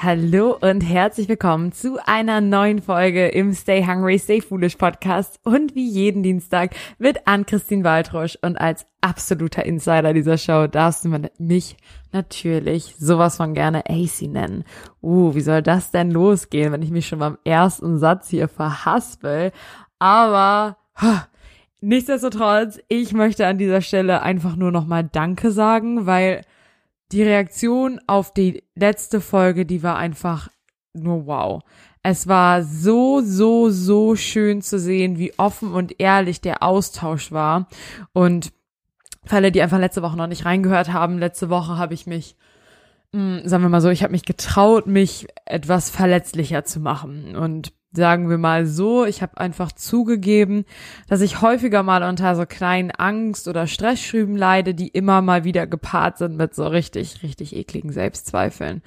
Hallo und herzlich willkommen zu einer neuen Folge im Stay Hungry, Stay Foolish Podcast und wie jeden Dienstag mit Ann-Christine Waldrosch und als absoluter Insider dieser Show darfst du mich natürlich sowas von gerne AC nennen. Uh, wie soll das denn losgehen, wenn ich mich schon beim ersten Satz hier verhaspel? Aber nichtsdestotrotz, ich möchte an dieser Stelle einfach nur nochmal Danke sagen, weil die Reaktion auf die letzte Folge, die war einfach nur wow. Es war so, so, so schön zu sehen, wie offen und ehrlich der Austausch war. Und für alle, die einfach letzte Woche noch nicht reingehört haben, letzte Woche habe ich mich, mh, hm, sagen wir mal so, ich habe mich getraut, mich etwas verletzlicher zu machen. Und sagen wir mal so, ich habe einfach zugegeben, dass ich häufiger mal unter so kleinen Angst- oder Stressschüben leide, die immer mal wieder gepaart sind mit so richtig, richtig ekligen Selbstzweifeln.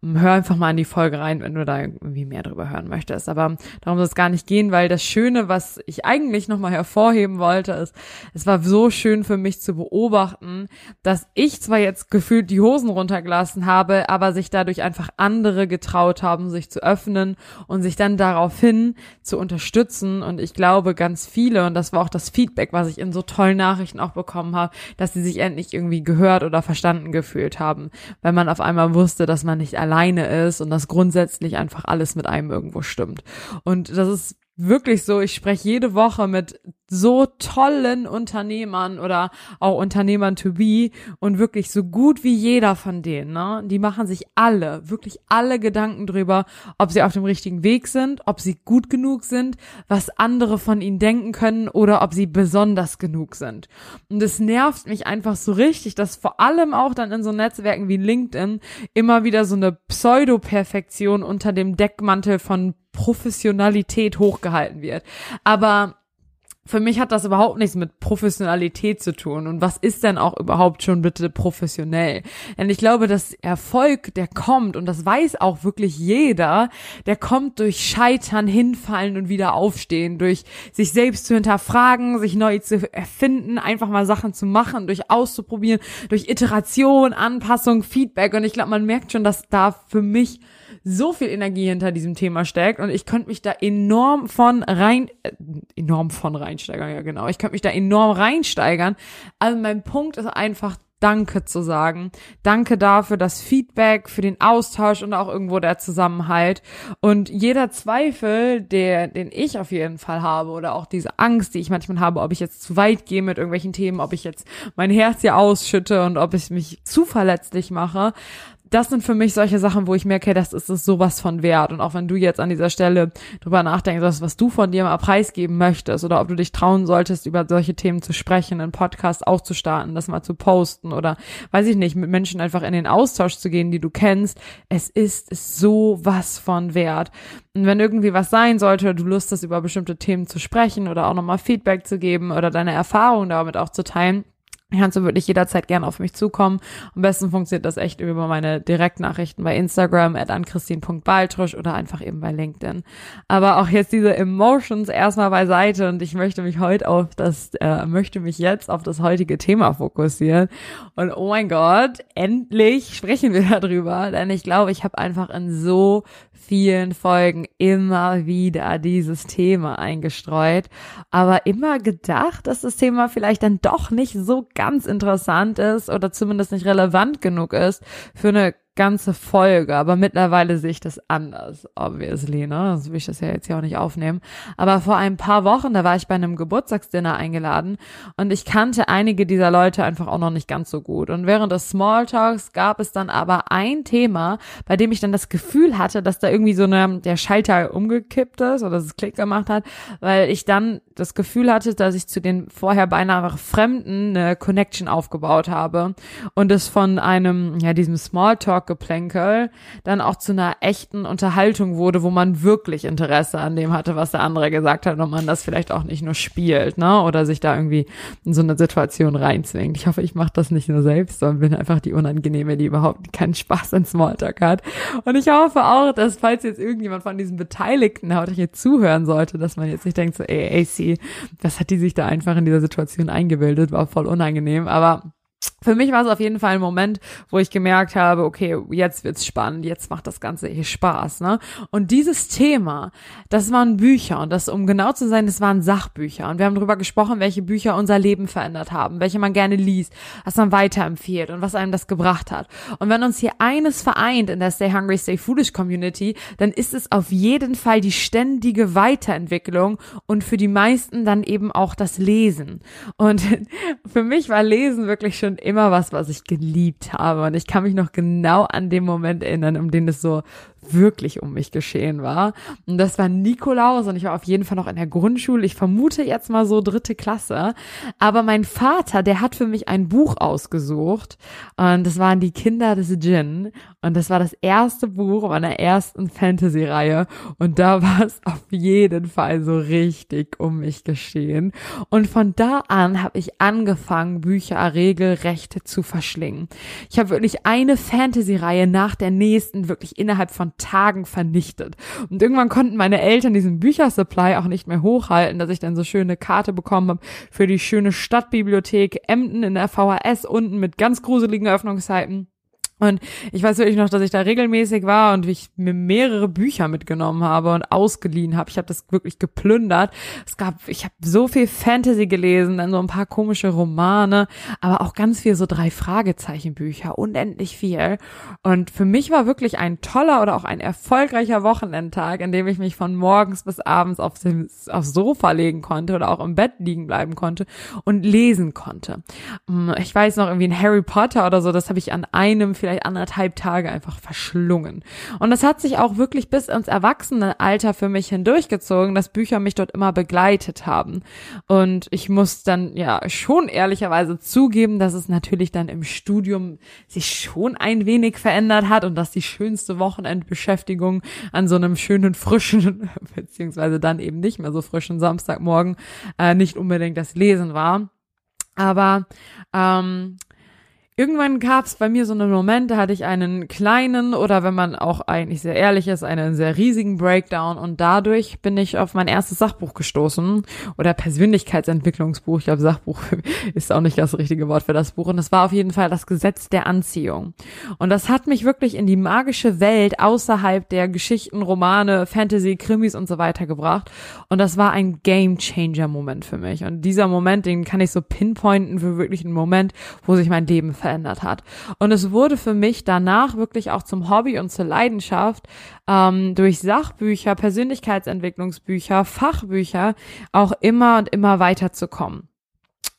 Und hör einfach mal in die Folge rein, wenn du da irgendwie mehr drüber hören möchtest. Aber darum soll es gar nicht gehen, weil das Schöne, was ich eigentlich nochmal hervorheben wollte, ist, es war so schön für mich zu beobachten, dass ich zwar jetzt gefühlt die Hosen runtergelassen habe, aber sich dadurch einfach andere getraut haben, sich zu öffnen und sich dann darauf daraufhin zu unterstützen. Und ich glaube, ganz viele, und das war auch das Feedback, was ich in so tollen Nachrichten auch bekommen habe, dass sie sich endlich irgendwie gehört oder verstanden gefühlt haben, weil man auf einmal wusste, dass man nicht alleine ist und dass grundsätzlich einfach alles mit einem irgendwo stimmt. Und das ist wirklich so, ich spreche jede Woche mit so tollen Unternehmern oder auch Unternehmern to be und wirklich so gut wie jeder von denen, ne, die machen sich alle, wirklich alle Gedanken drüber, ob sie auf dem richtigen Weg sind, ob sie gut genug sind, was andere von ihnen denken können oder ob sie besonders genug sind. Und es nervt mich einfach so richtig, dass vor allem auch dann in so Netzwerken wie LinkedIn immer wieder so eine Pseudo-Perfektion unter dem Deckmantel von Professionalität hochgehalten wird. Aber für mich hat das überhaupt nichts mit Professionalität zu tun. Und was ist denn auch überhaupt schon bitte professionell? Denn ich glaube, dass Erfolg, der kommt, und das weiß auch wirklich jeder, der kommt durch Scheitern, hinfallen und wieder aufstehen, durch sich selbst zu hinterfragen, sich neu zu erfinden, einfach mal Sachen zu machen, durch auszuprobieren, durch Iteration, Anpassung, Feedback. Und ich glaube, man merkt schon, dass da für mich so viel Energie hinter diesem Thema steckt und ich könnte mich da enorm von rein, äh, enorm von reinsteigern, ja genau, ich könnte mich da enorm reinsteigern. Also mein Punkt ist einfach, Danke zu sagen. Danke dafür, das Feedback, für den Austausch und auch irgendwo der Zusammenhalt. Und jeder Zweifel, der, den ich auf jeden Fall habe oder auch diese Angst, die ich manchmal habe, ob ich jetzt zu weit gehe mit irgendwelchen Themen, ob ich jetzt mein Herz hier ausschütte und ob ich mich zu verletzlich mache, das sind für mich solche Sachen, wo ich merke, das ist sowas von wert. Und auch wenn du jetzt an dieser Stelle drüber nachdenkst, was du von dir mal preisgeben möchtest oder ob du dich trauen solltest, über solche Themen zu sprechen, einen Podcast auch zu starten, das mal zu posten oder weiß ich nicht, mit Menschen einfach in den Austausch zu gehen, die du kennst, es ist, ist so was von wert. Und wenn irgendwie was sein sollte, du Lust hast, über bestimmte Themen zu sprechen oder auch nochmal Feedback zu geben oder deine Erfahrungen damit auch zu teilen, kannst du wirklich jederzeit gerne auf mich zukommen. Am besten funktioniert das echt über meine Direktnachrichten bei Instagram at oder einfach eben bei LinkedIn. Aber auch jetzt diese Emotions erstmal beiseite und ich möchte mich heute auf das, äh, möchte mich jetzt auf das heutige Thema fokussieren. Und oh mein Gott, endlich sprechen wir darüber, denn ich glaube, ich habe einfach in so vielen Folgen immer wieder dieses Thema eingestreut, aber immer gedacht, dass das Thema vielleicht dann doch nicht so ganz interessant ist oder zumindest nicht relevant genug ist für eine ganze Folge, aber mittlerweile sehe ich das anders, obviously, ne? Sonst will ich das ja jetzt hier auch nicht aufnehmen. Aber vor ein paar Wochen, da war ich bei einem Geburtstagsdinner eingeladen und ich kannte einige dieser Leute einfach auch noch nicht ganz so gut. Und während des Smalltalks gab es dann aber ein Thema, bei dem ich dann das Gefühl hatte, dass da irgendwie so eine, der Schalter umgekippt ist oder dass es Klick gemacht hat, weil ich dann das Gefühl hatte, dass ich zu den vorher beinahe Fremden eine Connection aufgebaut habe und es von einem, ja, diesem Smalltalk Smalltalk-Geplänkel dann auch zu einer echten Unterhaltung wurde, wo man wirklich Interesse an dem hatte, was der andere gesagt hat und man das vielleicht auch nicht nur spielt, ne? Oder sich da irgendwie in so eine Situation reinzwingt. Ich hoffe, ich mache das nicht nur selbst, sondern bin einfach die Unangenehme, die überhaupt keinen Spaß an Smalltalk hat. Und ich hoffe auch, dass falls jetzt irgendjemand von diesen Beteiligten heute hier zuhören sollte, dass man jetzt nicht denkt so, ey, AC, was hat die sich da einfach in dieser Situation eingebildet, war voll unangenehm, aber für mich war es auf jeden Fall ein Moment, wo ich gemerkt habe, okay, jetzt wird's spannend, jetzt macht das Ganze hier Spaß, ne? Und dieses Thema, das waren Bücher und das, um genau zu sein, das waren Sachbücher und wir haben darüber gesprochen, welche Bücher unser Leben verändert haben, welche man gerne liest, was man weiterempfiehlt und was einem das gebracht hat. Und wenn uns hier eines vereint in der Stay Hungry, Stay Foolish Community, dann ist es auf jeden Fall die ständige Weiterentwicklung und für die meisten dann eben auch das Lesen. Und für mich war Lesen wirklich schon immer was, was ich geliebt habe. Und ich kann mich noch genau an den Moment erinnern, um den es so wirklich um mich geschehen war. Und das war Nikolaus und ich war auf jeden Fall noch in der Grundschule. Ich vermute jetzt mal so dritte Klasse. Aber mein Vater, der hat für mich ein Buch ausgesucht und das waren die Kinder des Djinn. Und das war das erste Buch meiner ersten Fantasy-Reihe. Und da war es auf jeden Fall so richtig um mich geschehen. Und von da an habe ich angefangen, Bücher regelrecht zu verschlingen. Ich habe wirklich eine Fantasy-Reihe nach der nächsten wirklich innerhalb von Tagen vernichtet. Und irgendwann konnten meine Eltern diesen Büchersupply auch nicht mehr hochhalten, dass ich dann so schöne Karte bekommen habe für die schöne Stadtbibliothek Emden in der VHS unten mit ganz gruseligen Öffnungszeiten. Und ich weiß wirklich noch, dass ich da regelmäßig war und ich mir mehrere Bücher mitgenommen habe und ausgeliehen habe. Ich habe das wirklich geplündert. Es gab, ich habe so viel Fantasy gelesen, dann so ein paar komische Romane, aber auch ganz viel so drei Fragezeichen Bücher, unendlich viel. Und für mich war wirklich ein toller oder auch ein erfolgreicher Wochenendtag, in dem ich mich von morgens bis abends aufs, aufs Sofa legen konnte oder auch im Bett liegen bleiben konnte und lesen konnte. Ich weiß noch irgendwie ein Harry Potter oder so, das habe ich an einem vielleicht anderthalb Tage einfach verschlungen. Und das hat sich auch wirklich bis ins Erwachsenenalter für mich hindurchgezogen, dass Bücher mich dort immer begleitet haben. Und ich muss dann ja schon ehrlicherweise zugeben, dass es natürlich dann im Studium sich schon ein wenig verändert hat und dass die schönste Wochenendbeschäftigung an so einem schönen frischen, beziehungsweise dann eben nicht mehr so frischen Samstagmorgen äh, nicht unbedingt das Lesen war. Aber ähm, Irgendwann gab es bei mir so einen Moment, da hatte ich einen kleinen oder wenn man auch eigentlich sehr ehrlich ist, einen sehr riesigen Breakdown und dadurch bin ich auf mein erstes Sachbuch gestoßen oder Persönlichkeitsentwicklungsbuch. Ich glaube, Sachbuch ist auch nicht das richtige Wort für das Buch und das war auf jeden Fall das Gesetz der Anziehung. Und das hat mich wirklich in die magische Welt außerhalb der Geschichten, Romane, Fantasy, Krimis und so weiter gebracht und das war ein Game Changer Moment für mich und dieser Moment, den kann ich so pinpointen für wirklich einen Moment, wo sich mein Leben verändert hat. Und es wurde für mich danach wirklich auch zum Hobby und zur Leidenschaft, ähm, durch Sachbücher, Persönlichkeitsentwicklungsbücher, Fachbücher auch immer und immer weiterzukommen.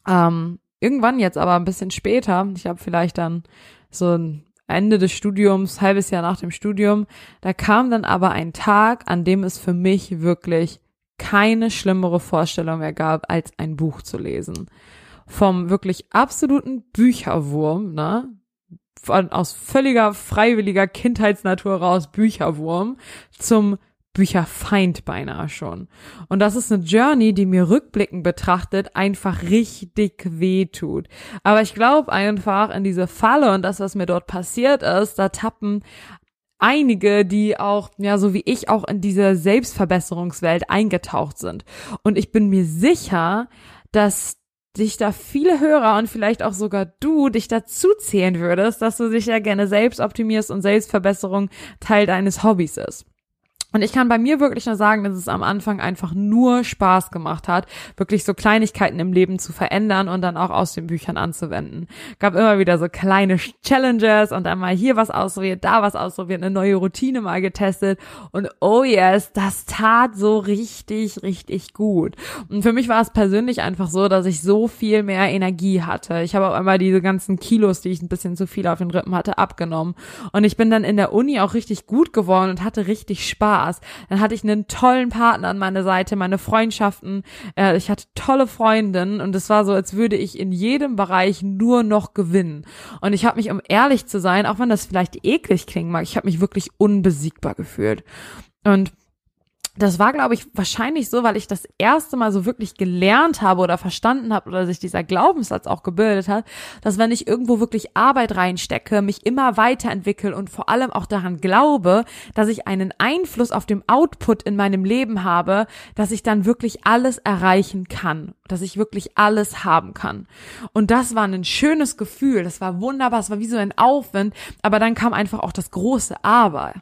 Ähm, irgendwann jetzt aber ein bisschen später, ich habe vielleicht dann so ein Ende des Studiums, halbes Jahr nach dem Studium, da kam dann aber ein Tag, an dem es für mich wirklich keine schlimmere Vorstellung mehr gab, als ein Buch zu lesen vom wirklich absoluten Bücherwurm, ne? Von, aus völliger freiwilliger Kindheitsnatur raus Bücherwurm zum Bücherfeind beinahe schon. Und das ist eine Journey, die mir rückblickend betrachtet einfach richtig weh tut. Aber ich glaube einfach in diese Falle und das, was mir dort passiert ist, da tappen einige, die auch, ja, so wie ich auch in diese Selbstverbesserungswelt eingetaucht sind. Und ich bin mir sicher, dass dich da viele Hörer und vielleicht auch sogar du dich dazu zählen würdest, dass du dich ja gerne selbst optimierst und Selbstverbesserung Teil deines Hobbys ist. Und ich kann bei mir wirklich nur sagen, dass es am Anfang einfach nur Spaß gemacht hat, wirklich so Kleinigkeiten im Leben zu verändern und dann auch aus den Büchern anzuwenden. Gab immer wieder so kleine Challenges und dann mal hier was ausprobiert, da was ausprobiert, eine neue Routine mal getestet und oh yes, das tat so richtig, richtig gut. Und für mich war es persönlich einfach so, dass ich so viel mehr Energie hatte. Ich habe auch einmal diese ganzen Kilos, die ich ein bisschen zu viel auf den Rippen hatte, abgenommen. Und ich bin dann in der Uni auch richtig gut geworden und hatte richtig Spaß. Spaß. Dann hatte ich einen tollen Partner an meiner Seite, meine Freundschaften. Äh, ich hatte tolle Freundinnen und es war so, als würde ich in jedem Bereich nur noch gewinnen. Und ich habe mich, um ehrlich zu sein, auch wenn das vielleicht eklig klingen mag, ich habe mich wirklich unbesiegbar gefühlt. Und das war, glaube ich, wahrscheinlich so, weil ich das erste Mal so wirklich gelernt habe oder verstanden habe oder sich dieser Glaubenssatz auch gebildet hat, dass wenn ich irgendwo wirklich Arbeit reinstecke, mich immer weiterentwickle und vor allem auch daran glaube, dass ich einen Einfluss auf dem Output in meinem Leben habe, dass ich dann wirklich alles erreichen kann, dass ich wirklich alles haben kann. Und das war ein schönes Gefühl, das war wunderbar, es war wie so ein Aufwind, aber dann kam einfach auch das große Aber.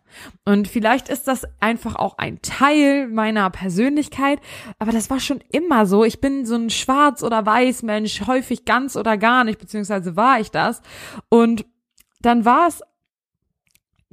Und vielleicht ist das einfach auch ein Teil Teil meiner Persönlichkeit, aber das war schon immer so. Ich bin so ein Schwarz- oder Weiß-Mensch, häufig ganz oder gar nicht, beziehungsweise war ich das. Und dann war es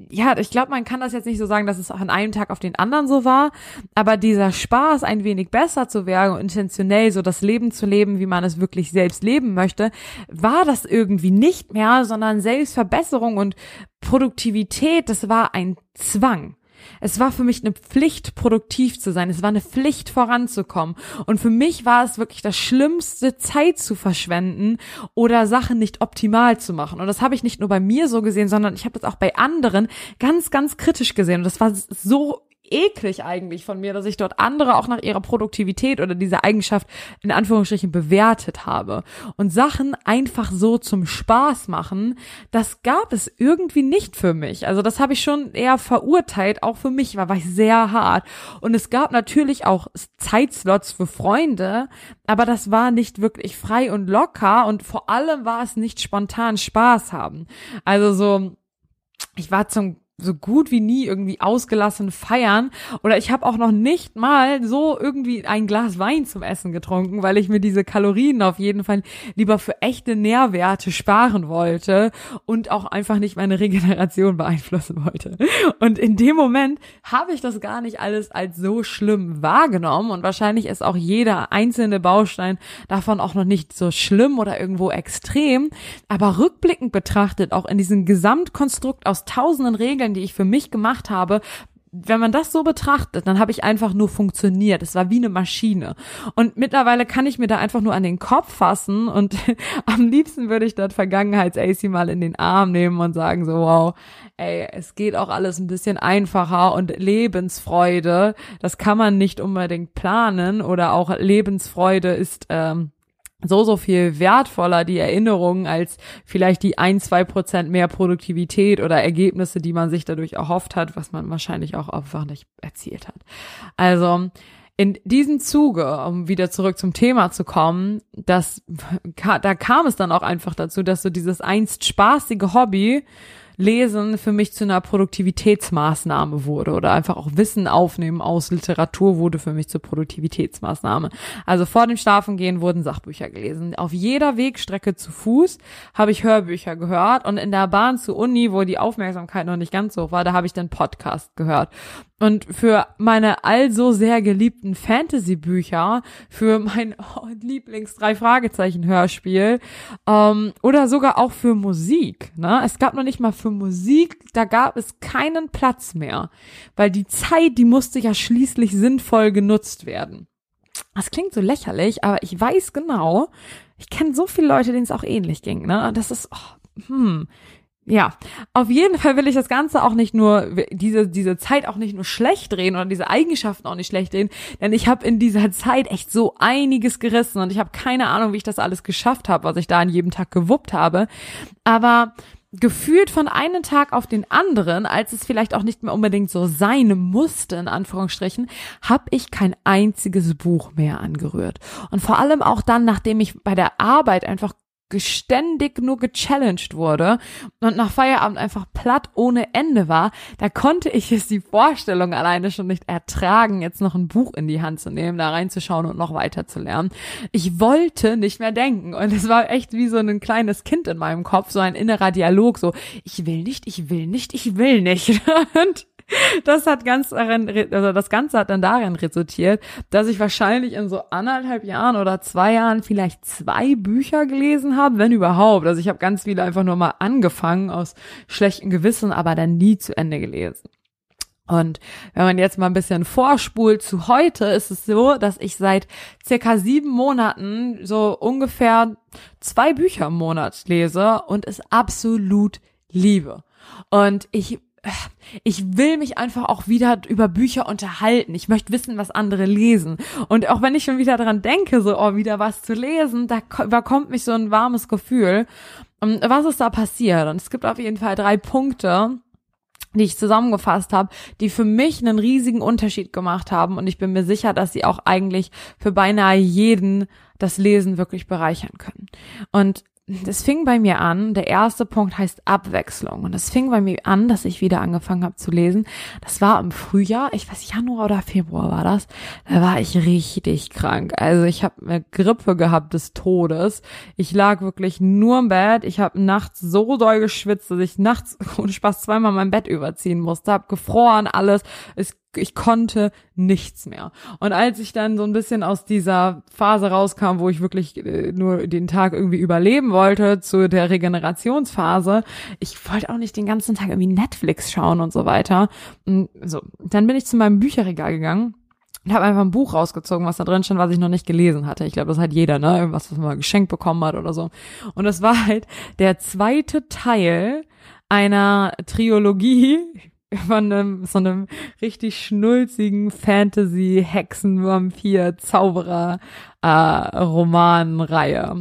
ja, ich glaube, man kann das jetzt nicht so sagen, dass es an einem Tag auf den anderen so war, aber dieser Spaß, ein wenig besser zu werden und intentionell so das Leben zu leben, wie man es wirklich selbst leben möchte, war das irgendwie nicht mehr, sondern Selbstverbesserung und Produktivität, das war ein Zwang. Es war für mich eine Pflicht, produktiv zu sein. Es war eine Pflicht, voranzukommen. Und für mich war es wirklich das Schlimmste, Zeit zu verschwenden oder Sachen nicht optimal zu machen. Und das habe ich nicht nur bei mir so gesehen, sondern ich habe das auch bei anderen ganz, ganz kritisch gesehen. Und das war so eklig eigentlich von mir, dass ich dort andere auch nach ihrer Produktivität oder dieser Eigenschaft in Anführungsstrichen bewertet habe. Und Sachen einfach so zum Spaß machen, das gab es irgendwie nicht für mich. Also das habe ich schon eher verurteilt, auch für mich war, war ich sehr hart. Und es gab natürlich auch Zeitslots für Freunde, aber das war nicht wirklich frei und locker und vor allem war es nicht spontan Spaß haben. Also so, ich war zum so gut wie nie irgendwie ausgelassen feiern. Oder ich habe auch noch nicht mal so irgendwie ein Glas Wein zum Essen getrunken, weil ich mir diese Kalorien auf jeden Fall lieber für echte Nährwerte sparen wollte und auch einfach nicht meine Regeneration beeinflussen wollte. Und in dem Moment habe ich das gar nicht alles als so schlimm wahrgenommen. Und wahrscheinlich ist auch jeder einzelne Baustein davon auch noch nicht so schlimm oder irgendwo extrem, aber rückblickend betrachtet auch in diesem Gesamtkonstrukt aus tausenden Regeln Regeln, die ich für mich gemacht habe, wenn man das so betrachtet, dann habe ich einfach nur funktioniert. Es war wie eine Maschine. Und mittlerweile kann ich mir da einfach nur an den Kopf fassen und am liebsten würde ich das Vergangenheits-AC mal in den Arm nehmen und sagen so, wow, ey, es geht auch alles ein bisschen einfacher und Lebensfreude, das kann man nicht unbedingt planen oder auch Lebensfreude ist, ähm, so, so viel wertvoller, die Erinnerungen, als vielleicht die ein, zwei Prozent mehr Produktivität oder Ergebnisse, die man sich dadurch erhofft hat, was man wahrscheinlich auch einfach nicht erzielt hat. Also, in diesem Zuge, um wieder zurück zum Thema zu kommen, dass, da kam es dann auch einfach dazu, dass so dieses einst spaßige Hobby Lesen für mich zu einer Produktivitätsmaßnahme wurde oder einfach auch Wissen aufnehmen aus Literatur wurde für mich zur Produktivitätsmaßnahme. Also vor dem Schlafengehen wurden Sachbücher gelesen. Auf jeder Wegstrecke zu Fuß habe ich Hörbücher gehört und in der Bahn zur Uni, wo die Aufmerksamkeit noch nicht ganz so hoch war, da habe ich dann Podcast gehört. Und für meine also sehr geliebten Fantasy-Bücher, für mein oh, Lieblings-Drei-Fragezeichen-Hörspiel ähm, oder sogar auch für Musik. Ne? Es gab noch nicht mal für Musik, da gab es keinen Platz mehr, weil die Zeit, die musste ja schließlich sinnvoll genutzt werden. Das klingt so lächerlich, aber ich weiß genau, ich kenne so viele Leute, denen es auch ähnlich ging. Ne? Das ist, oh, hm, ja, auf jeden Fall will ich das Ganze auch nicht nur, diese, diese Zeit auch nicht nur schlecht drehen oder diese Eigenschaften auch nicht schlecht drehen, denn ich habe in dieser Zeit echt so einiges gerissen und ich habe keine Ahnung, wie ich das alles geschafft habe, was ich da an jedem Tag gewuppt habe. Aber gefühlt von einem Tag auf den anderen, als es vielleicht auch nicht mehr unbedingt so sein musste, in Anführungsstrichen, habe ich kein einziges Buch mehr angerührt. Und vor allem auch dann, nachdem ich bei der Arbeit einfach geständig nur gechallenged wurde und nach Feierabend einfach platt ohne Ende war, da konnte ich es die Vorstellung alleine schon nicht ertragen, jetzt noch ein Buch in die Hand zu nehmen, da reinzuschauen und noch weiter zu lernen. Ich wollte nicht mehr denken und es war echt wie so ein kleines Kind in meinem Kopf, so ein innerer Dialog, so ich will nicht, ich will nicht, ich will nicht. und das hat ganz darin, also das Ganze hat dann darin resultiert, dass ich wahrscheinlich in so anderthalb Jahren oder zwei Jahren vielleicht zwei Bücher gelesen habe, wenn überhaupt. Also ich habe ganz viele einfach nur mal angefangen aus schlechtem Gewissen, aber dann nie zu Ende gelesen. Und wenn man jetzt mal ein bisschen vorspult zu heute, ist es so, dass ich seit circa sieben Monaten so ungefähr zwei Bücher im Monat lese und es absolut liebe. Und ich ich will mich einfach auch wieder über Bücher unterhalten. Ich möchte wissen, was andere lesen. Und auch wenn ich schon wieder dran denke, so, oh, wieder was zu lesen, da überkommt mich so ein warmes Gefühl. Und was ist da passiert? Und es gibt auf jeden Fall drei Punkte, die ich zusammengefasst habe, die für mich einen riesigen Unterschied gemacht haben und ich bin mir sicher, dass sie auch eigentlich für beinahe jeden das Lesen wirklich bereichern können. Und das fing bei mir an, der erste Punkt heißt Abwechslung. Und das fing bei mir an, dass ich wieder angefangen habe zu lesen. Das war im Frühjahr, ich weiß Januar oder Februar war das. Da war ich richtig krank. Also ich habe eine Grippe gehabt des Todes. Ich lag wirklich nur im Bett. Ich habe nachts so doll geschwitzt, dass ich nachts ohne Spaß zweimal mein Bett überziehen musste. Hab gefroren, alles. Es ich konnte nichts mehr. Und als ich dann so ein bisschen aus dieser Phase rauskam, wo ich wirklich äh, nur den Tag irgendwie überleben wollte, zu der Regenerationsphase, ich wollte auch nicht den ganzen Tag irgendwie Netflix schauen und so weiter. Und so, dann bin ich zu meinem Bücherregal gegangen und habe einfach ein Buch rausgezogen, was da drin stand, was ich noch nicht gelesen hatte. Ich glaube, das hat jeder, ne? Irgendwas, was man mal geschenkt bekommen hat oder so. Und das war halt der zweite Teil einer Triologie, von einem, so einem richtig schnulzigen Fantasy, Hexen, Vampir, Zauberer äh.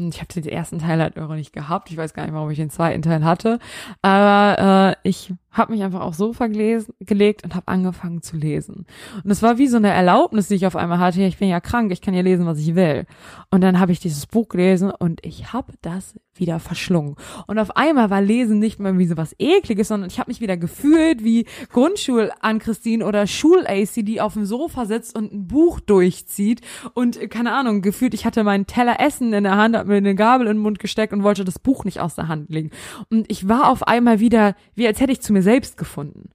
Ich habe den ersten Teil halt irre nicht gehabt. Ich weiß gar nicht, warum ich den zweiten Teil hatte. Aber äh, ich habe mich einfach auch so vergelesen, gelegt und habe angefangen zu lesen. Und es war wie so eine Erlaubnis, die ich auf einmal hatte. Ich bin ja krank, ich kann ja lesen, was ich will. Und dann habe ich dieses Buch gelesen und ich habe das wieder verschlungen. Und auf einmal war Lesen nicht mehr wie so was Ekliges, sondern ich habe mich wieder gefühlt wie Grundschul an Christine oder Schul-AC, die auf dem Sofa sitzt und ein Buch durchzieht und keine Ahnung, gefühlt, ich hatte meinen Teller Essen in der Hand, hab mir eine Gabel in den Mund gesteckt und wollte das Buch nicht aus der Hand legen. Und ich war auf einmal wieder, wie als hätte ich zu mir selbst gefunden.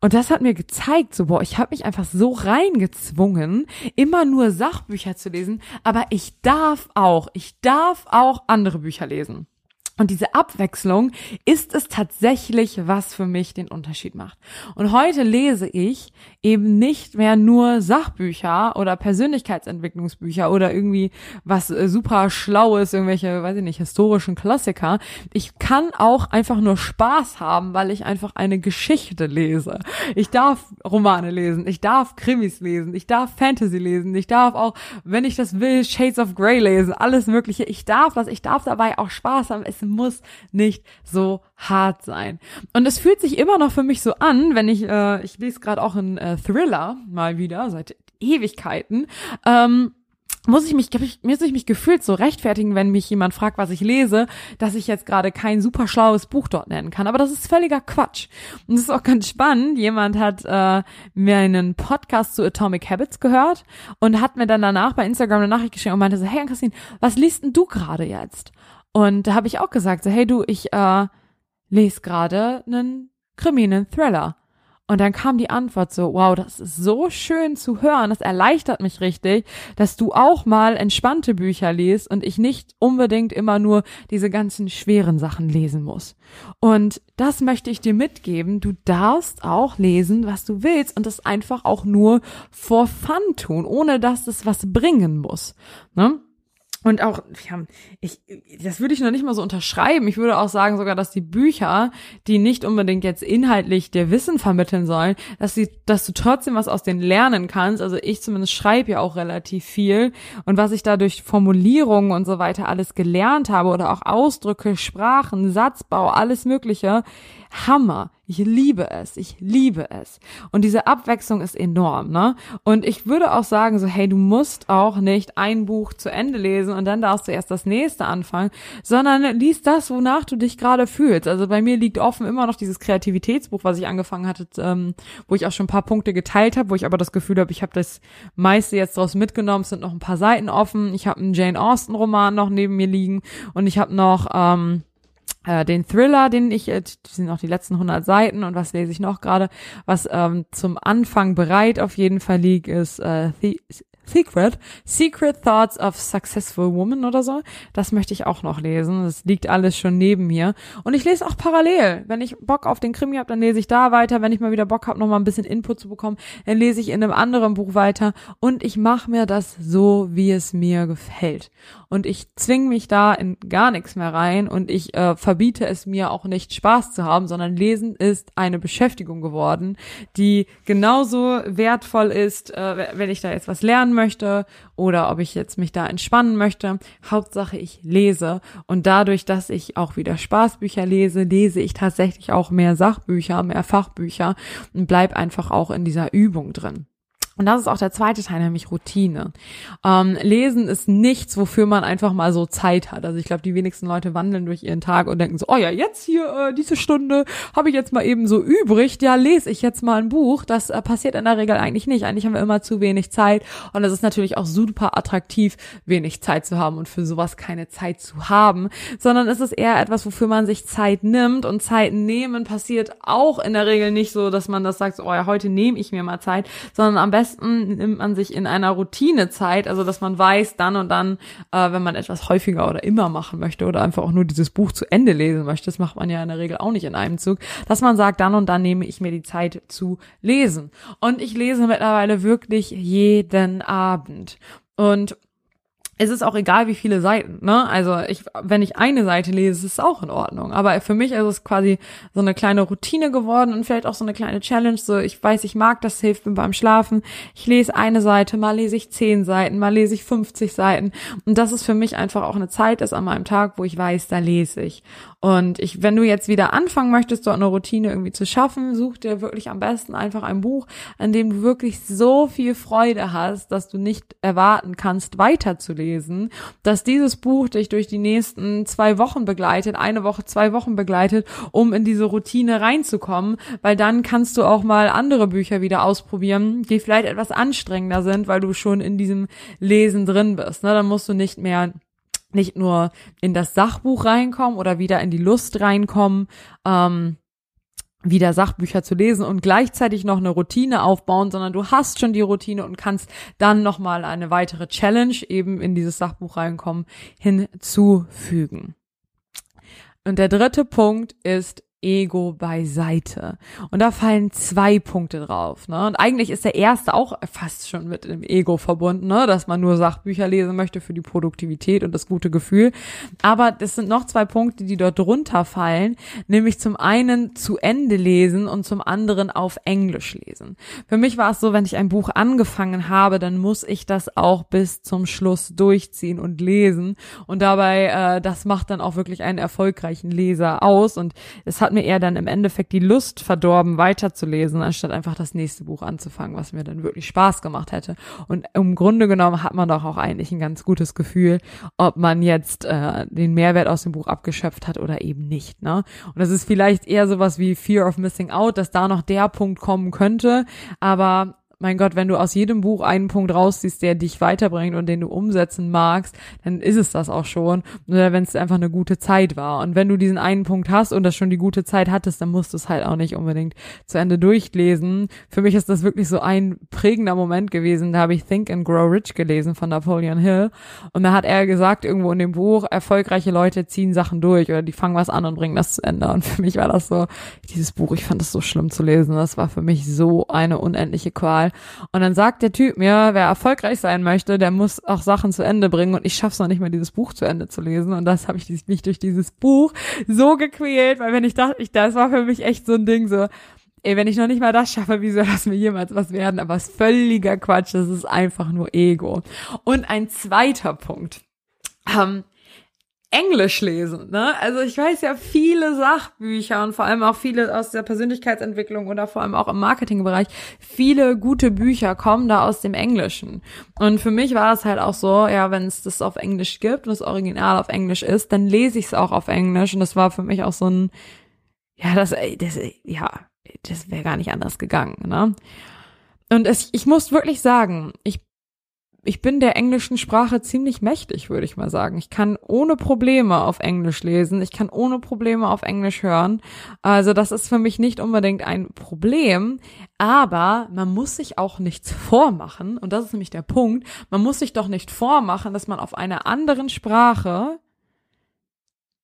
Und das hat mir gezeigt, so, boah, ich habe mich einfach so reingezwungen, immer nur Sachbücher zu lesen, aber ich darf auch, ich darf auch andere Bücher lesen. Und diese Abwechslung ist es tatsächlich, was für mich den Unterschied macht. Und heute lese ich eben nicht mehr nur Sachbücher oder Persönlichkeitsentwicklungsbücher oder irgendwie was äh, super Schlaues, irgendwelche, weiß ich nicht, historischen Klassiker. Ich kann auch einfach nur Spaß haben, weil ich einfach eine Geschichte lese. Ich darf Romane lesen, ich darf Krimis lesen, ich darf Fantasy lesen, ich darf auch, wenn ich das will, Shades of Grey lesen, alles Mögliche. Ich darf das, ich darf dabei auch Spaß haben. Es muss nicht so hart sein. Und es fühlt sich immer noch für mich so an, wenn ich, äh, ich lese gerade auch einen äh, Thriller mal wieder, seit Ewigkeiten, ähm, muss ich mich, muss ich mich gefühlt so rechtfertigen, wenn mich jemand fragt, was ich lese, dass ich jetzt gerade kein super schlaues Buch dort nennen kann. Aber das ist völliger Quatsch. Und das ist auch ganz spannend. Jemand hat äh, mir einen Podcast zu Atomic Habits gehört und hat mir dann danach bei Instagram eine Nachricht geschrieben und meinte so, hey Christine, was liest denn du gerade jetzt? Und da habe ich auch gesagt, so, hey du, ich äh, lese gerade einen Krimi, einen Thriller. Und dann kam die Antwort so, wow, das ist so schön zu hören, das erleichtert mich richtig, dass du auch mal entspannte Bücher liest und ich nicht unbedingt immer nur diese ganzen schweren Sachen lesen muss. Und das möchte ich dir mitgeben, du darfst auch lesen, was du willst und das einfach auch nur for fun tun, ohne dass es was bringen muss. Ne? Und auch, ja, ich, das würde ich noch nicht mal so unterschreiben. Ich würde auch sagen sogar, dass die Bücher, die nicht unbedingt jetzt inhaltlich dir Wissen vermitteln sollen, dass sie, dass du trotzdem was aus denen lernen kannst. Also ich zumindest schreibe ja auch relativ viel. Und was ich da durch Formulierungen und so weiter alles gelernt habe oder auch Ausdrücke, Sprachen, Satzbau, alles Mögliche, Hammer. Ich liebe es. Ich liebe es. Und diese Abwechslung ist enorm, ne? Und ich würde auch sagen, so, hey, du musst auch nicht ein Buch zu Ende lesen und dann darfst du erst das nächste anfangen, sondern liest das, wonach du dich gerade fühlst. Also bei mir liegt offen immer noch dieses Kreativitätsbuch, was ich angefangen hatte, ähm, wo ich auch schon ein paar Punkte geteilt habe, wo ich aber das Gefühl habe, ich habe das meiste jetzt draus mitgenommen, es sind noch ein paar Seiten offen. Ich habe einen Jane Austen Roman noch neben mir liegen und ich habe noch ähm, äh, den Thriller, den ich, äh, sind noch die letzten 100 Seiten und was lese ich noch gerade, was ähm, zum Anfang bereit auf jeden Fall liegt, ist äh, The Secret, Secret Thoughts of Successful Woman oder so. Das möchte ich auch noch lesen. Das liegt alles schon neben mir. Und ich lese auch parallel. Wenn ich Bock auf den Krimi habe, dann lese ich da weiter. Wenn ich mal wieder Bock habe, noch mal ein bisschen Input zu bekommen, dann lese ich in einem anderen Buch weiter. Und ich mache mir das so, wie es mir gefällt. Und ich zwinge mich da in gar nichts mehr rein und ich äh, verbiete es mir auch nicht Spaß zu haben, sondern Lesen ist eine Beschäftigung geworden, die genauso wertvoll ist, äh, wenn ich da jetzt was lernen möchte oder ob ich jetzt mich da entspannen möchte. Hauptsache ich lese und dadurch, dass ich auch wieder Spaßbücher lese, lese ich tatsächlich auch mehr Sachbücher, mehr Fachbücher und bleib einfach auch in dieser Übung drin. Und das ist auch der zweite Teil, nämlich Routine. Ähm, Lesen ist nichts, wofür man einfach mal so Zeit hat. Also ich glaube, die wenigsten Leute wandeln durch ihren Tag und denken so, oh ja, jetzt hier äh, diese Stunde habe ich jetzt mal eben so übrig, ja, lese ich jetzt mal ein Buch. Das äh, passiert in der Regel eigentlich nicht. Eigentlich haben wir immer zu wenig Zeit und es ist natürlich auch super attraktiv, wenig Zeit zu haben und für sowas keine Zeit zu haben, sondern es ist eher etwas, wofür man sich Zeit nimmt und Zeit nehmen passiert auch in der Regel nicht so, dass man das sagt, so, oh ja, heute nehme ich mir mal Zeit, sondern am besten besten nimmt man sich in einer Routinezeit, also dass man weiß, dann und dann, äh, wenn man etwas häufiger oder immer machen möchte oder einfach auch nur dieses Buch zu Ende lesen möchte, das macht man ja in der Regel auch nicht in einem Zug, dass man sagt, dann und dann nehme ich mir die Zeit zu lesen. Und ich lese mittlerweile wirklich jeden Abend. Und es ist auch egal, wie viele Seiten, ne? Also ich, wenn ich eine Seite lese, ist es auch in Ordnung. Aber für mich ist es quasi so eine kleine Routine geworden und vielleicht auch so eine kleine Challenge. So, ich weiß, ich mag das, hilft mir beim Schlafen. Ich lese eine Seite, mal lese ich zehn Seiten, mal lese ich 50 Seiten. Und das ist für mich einfach auch eine Zeit ist an meinem Tag, wo ich weiß, da lese ich. Und ich, wenn du jetzt wieder anfangen möchtest, dort eine Routine irgendwie zu schaffen, such dir wirklich am besten einfach ein Buch, an dem du wirklich so viel Freude hast, dass du nicht erwarten kannst, weiterzulesen, dass dieses Buch dich durch die nächsten zwei Wochen begleitet, eine Woche, zwei Wochen begleitet, um in diese Routine reinzukommen, weil dann kannst du auch mal andere Bücher wieder ausprobieren, die vielleicht etwas anstrengender sind, weil du schon in diesem Lesen drin bist. Ne? Dann musst du nicht mehr nicht nur in das Sachbuch reinkommen oder wieder in die Lust reinkommen, ähm, wieder Sachbücher zu lesen und gleichzeitig noch eine Routine aufbauen, sondern du hast schon die Routine und kannst dann nochmal eine weitere Challenge eben in dieses Sachbuch reinkommen hinzufügen. Und der dritte Punkt ist Ego beiseite. Und da fallen zwei Punkte drauf. Ne? Und eigentlich ist der erste auch fast schon mit dem Ego verbunden, ne? dass man nur Sachbücher lesen möchte für die Produktivität und das gute Gefühl. Aber das sind noch zwei Punkte, die dort drunter fallen, nämlich zum einen zu Ende lesen und zum anderen auf Englisch lesen. Für mich war es so, wenn ich ein Buch angefangen habe, dann muss ich das auch bis zum Schluss durchziehen und lesen. Und dabei, äh, das macht dann auch wirklich einen erfolgreichen Leser aus. Und es hat hat mir eher dann im Endeffekt die Lust verdorben, weiterzulesen, anstatt einfach das nächste Buch anzufangen, was mir dann wirklich Spaß gemacht hätte. Und im Grunde genommen hat man doch auch eigentlich ein ganz gutes Gefühl, ob man jetzt äh, den Mehrwert aus dem Buch abgeschöpft hat oder eben nicht. Ne? Und das ist vielleicht eher sowas wie Fear of Missing Out, dass da noch der Punkt kommen könnte, aber mein Gott, wenn du aus jedem Buch einen Punkt rausziehst, der dich weiterbringt und den du umsetzen magst, dann ist es das auch schon. Oder wenn es einfach eine gute Zeit war. Und wenn du diesen einen Punkt hast und das schon die gute Zeit hattest, dann musst du es halt auch nicht unbedingt zu Ende durchlesen. Für mich ist das wirklich so ein prägender Moment gewesen. Da habe ich Think and Grow Rich gelesen von Napoleon Hill. Und da hat er gesagt, irgendwo in dem Buch, erfolgreiche Leute ziehen Sachen durch oder die fangen was an und bringen das zu Ende. Und für mich war das so, dieses Buch, ich fand das so schlimm zu lesen. Das war für mich so eine unendliche Qual. Und dann sagt der Typ mir, wer erfolgreich sein möchte, der muss auch Sachen zu Ende bringen und ich schaff's noch nicht mehr, dieses Buch zu Ende zu lesen. Und das habe ich mich durch dieses Buch so gequält, weil wenn ich dachte, ich, das war für mich echt so ein Ding, so, ey, wenn ich noch nicht mal das schaffe, wie soll das mir jemals was werden? Aber es ist völliger Quatsch, das ist einfach nur Ego. Und ein zweiter Punkt. Ähm, Englisch lesen. Ne? Also ich weiß ja viele Sachbücher und vor allem auch viele aus der Persönlichkeitsentwicklung oder vor allem auch im Marketingbereich, viele gute Bücher kommen da aus dem Englischen. Und für mich war es halt auch so, ja, wenn es das auf Englisch gibt und das Original auf Englisch ist, dann lese ich es auch auf Englisch. Und das war für mich auch so ein, ja, das, das ja, das wäre gar nicht anders gegangen. Ne? Und es, ich muss wirklich sagen, ich ich bin der englischen Sprache ziemlich mächtig, würde ich mal sagen. Ich kann ohne Probleme auf Englisch lesen. Ich kann ohne Probleme auf Englisch hören. Also das ist für mich nicht unbedingt ein Problem. Aber man muss sich auch nichts vormachen. Und das ist nämlich der Punkt. Man muss sich doch nicht vormachen, dass man auf einer anderen Sprache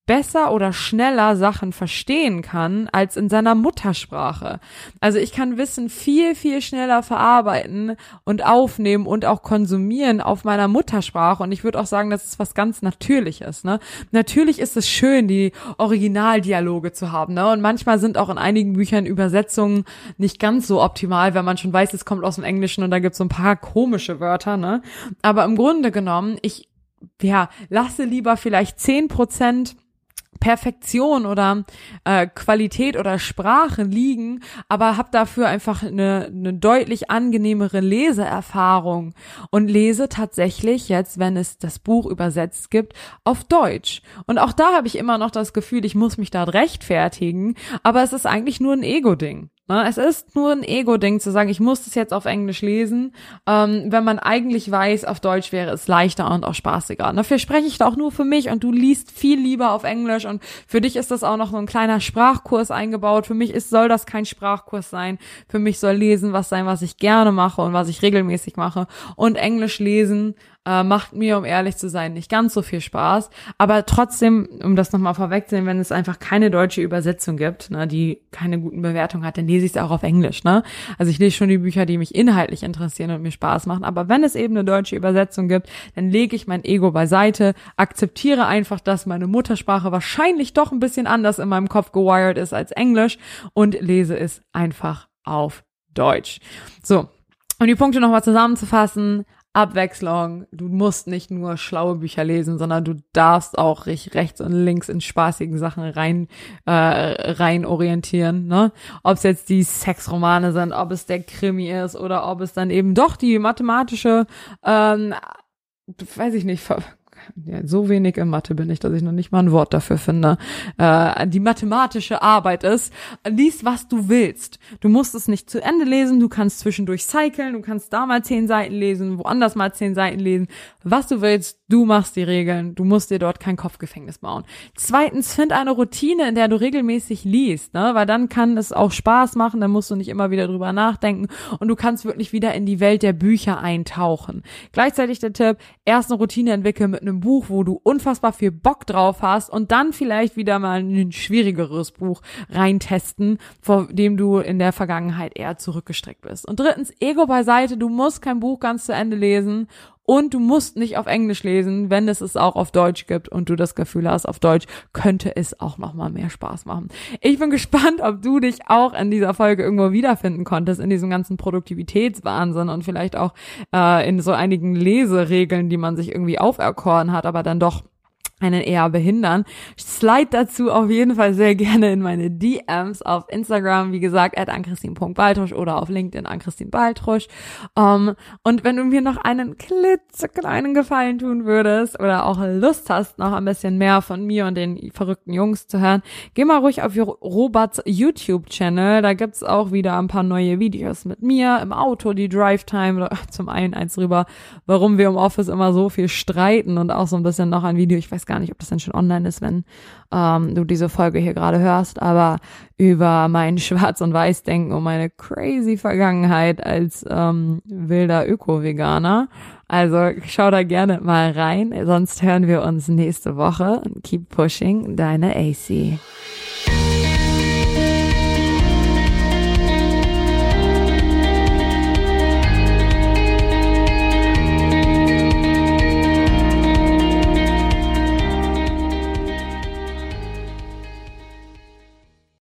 besser oder schneller Sachen verstehen kann als in seiner Muttersprache. Also ich kann Wissen viel, viel schneller verarbeiten und aufnehmen und auch konsumieren auf meiner Muttersprache. Und ich würde auch sagen, das ist was ganz Natürliches. Ne? Natürlich ist es schön, die Originaldialoge zu haben. Ne? Und manchmal sind auch in einigen Büchern Übersetzungen nicht ganz so optimal, wenn man schon weiß, es kommt aus dem Englischen und da gibt es so ein paar komische Wörter. Ne? Aber im Grunde genommen, ich ja, lasse lieber vielleicht zehn Prozent Perfektion oder äh, Qualität oder Sprache liegen, aber habe dafür einfach eine, eine deutlich angenehmere Leseerfahrung und lese tatsächlich jetzt, wenn es das Buch übersetzt gibt, auf Deutsch. Und auch da habe ich immer noch das Gefühl, ich muss mich da rechtfertigen, aber es ist eigentlich nur ein Ego-Ding. Ne? Es ist nur ein Ego-Ding zu sagen, ich muss das jetzt auf Englisch lesen, ähm, wenn man eigentlich weiß, auf Deutsch wäre es leichter und auch spaßiger. Dafür spreche ich da auch nur für mich und du liest viel lieber auf Englisch und für dich ist das auch noch so ein kleiner Sprachkurs eingebaut. Für mich ist, soll das kein Sprachkurs sein. Für mich soll Lesen was sein, was ich gerne mache und was ich regelmäßig mache. Und Englisch lesen äh, macht mir, um ehrlich zu sein, nicht ganz so viel Spaß. Aber trotzdem, um das nochmal vorwegzunehmen, wenn es einfach keine deutsche Übersetzung gibt, ne, die keine guten Bewertungen hat, dann lese ich es auch auf Englisch. Ne? Also ich lese schon die Bücher, die mich inhaltlich interessieren und mir Spaß machen. Aber wenn es eben eine deutsche Übersetzung gibt, dann lege ich mein Ego beiseite, akzeptiere einfach, dass meine Muttersprache wahrscheinlich doch ein bisschen anders in meinem Kopf gewired ist als Englisch und lese es einfach auf Deutsch. So, um die Punkte nochmal zusammenzufassen, Abwechslung. Du musst nicht nur schlaue Bücher lesen, sondern du darfst auch rechts und links in spaßigen Sachen rein äh, rein orientieren. Ne? Ob es jetzt die Sexromane sind, ob es der Krimi ist oder ob es dann eben doch die mathematische, ähm, weiß ich nicht, ja, so wenig in Mathe bin ich, dass ich noch nicht mal ein Wort dafür finde, äh, die mathematische Arbeit ist, lies, was du willst. Du musst es nicht zu Ende lesen, du kannst zwischendurch cyclen, du kannst da mal zehn Seiten lesen, woanders mal zehn Seiten lesen, was du willst, du machst die Regeln, du musst dir dort kein Kopfgefängnis bauen. Zweitens, find eine Routine, in der du regelmäßig liest, ne? weil dann kann es auch Spaß machen, dann musst du nicht immer wieder drüber nachdenken und du kannst wirklich wieder in die Welt der Bücher eintauchen. Gleichzeitig der Tipp, erst eine Routine entwickeln mit einem Buch, wo du unfassbar viel Bock drauf hast und dann vielleicht wieder mal ein schwierigeres Buch reintesten, vor dem du in der Vergangenheit eher zurückgestreckt bist. Und drittens, Ego beiseite, du musst kein Buch ganz zu Ende lesen und du musst nicht auf Englisch lesen, wenn es es auch auf Deutsch gibt und du das Gefühl hast, auf Deutsch könnte es auch noch mal mehr Spaß machen. Ich bin gespannt, ob du dich auch in dieser Folge irgendwo wiederfinden konntest, in diesem ganzen Produktivitätswahnsinn und vielleicht auch äh, in so einigen Leseregeln, die man sich irgendwie auferkoren hat, aber dann doch einen eher behindern. Slide dazu auf jeden Fall sehr gerne in meine DMs auf Instagram, wie gesagt, at ankristin.baltrusch oder auf LinkedIn ankristin baltrusch. Um, und wenn du mir noch einen klitzekleinen Gefallen tun würdest oder auch Lust hast, noch ein bisschen mehr von mir und den verrückten Jungs zu hören, geh mal ruhig auf Roberts YouTube-Channel. Da gibt's auch wieder ein paar neue Videos mit mir im Auto, die Drive Time. Zum einen eins drüber, warum wir im Office immer so viel streiten und auch so ein bisschen noch ein Video, ich weiß gar nicht, ob das dann schon online ist, wenn ähm, du diese Folge hier gerade hörst, aber über mein Schwarz- und Weiß-Denken und meine crazy Vergangenheit als ähm, wilder Öko-Veganer. Also schau da gerne mal rein, sonst hören wir uns nächste Woche. Keep pushing, deine AC.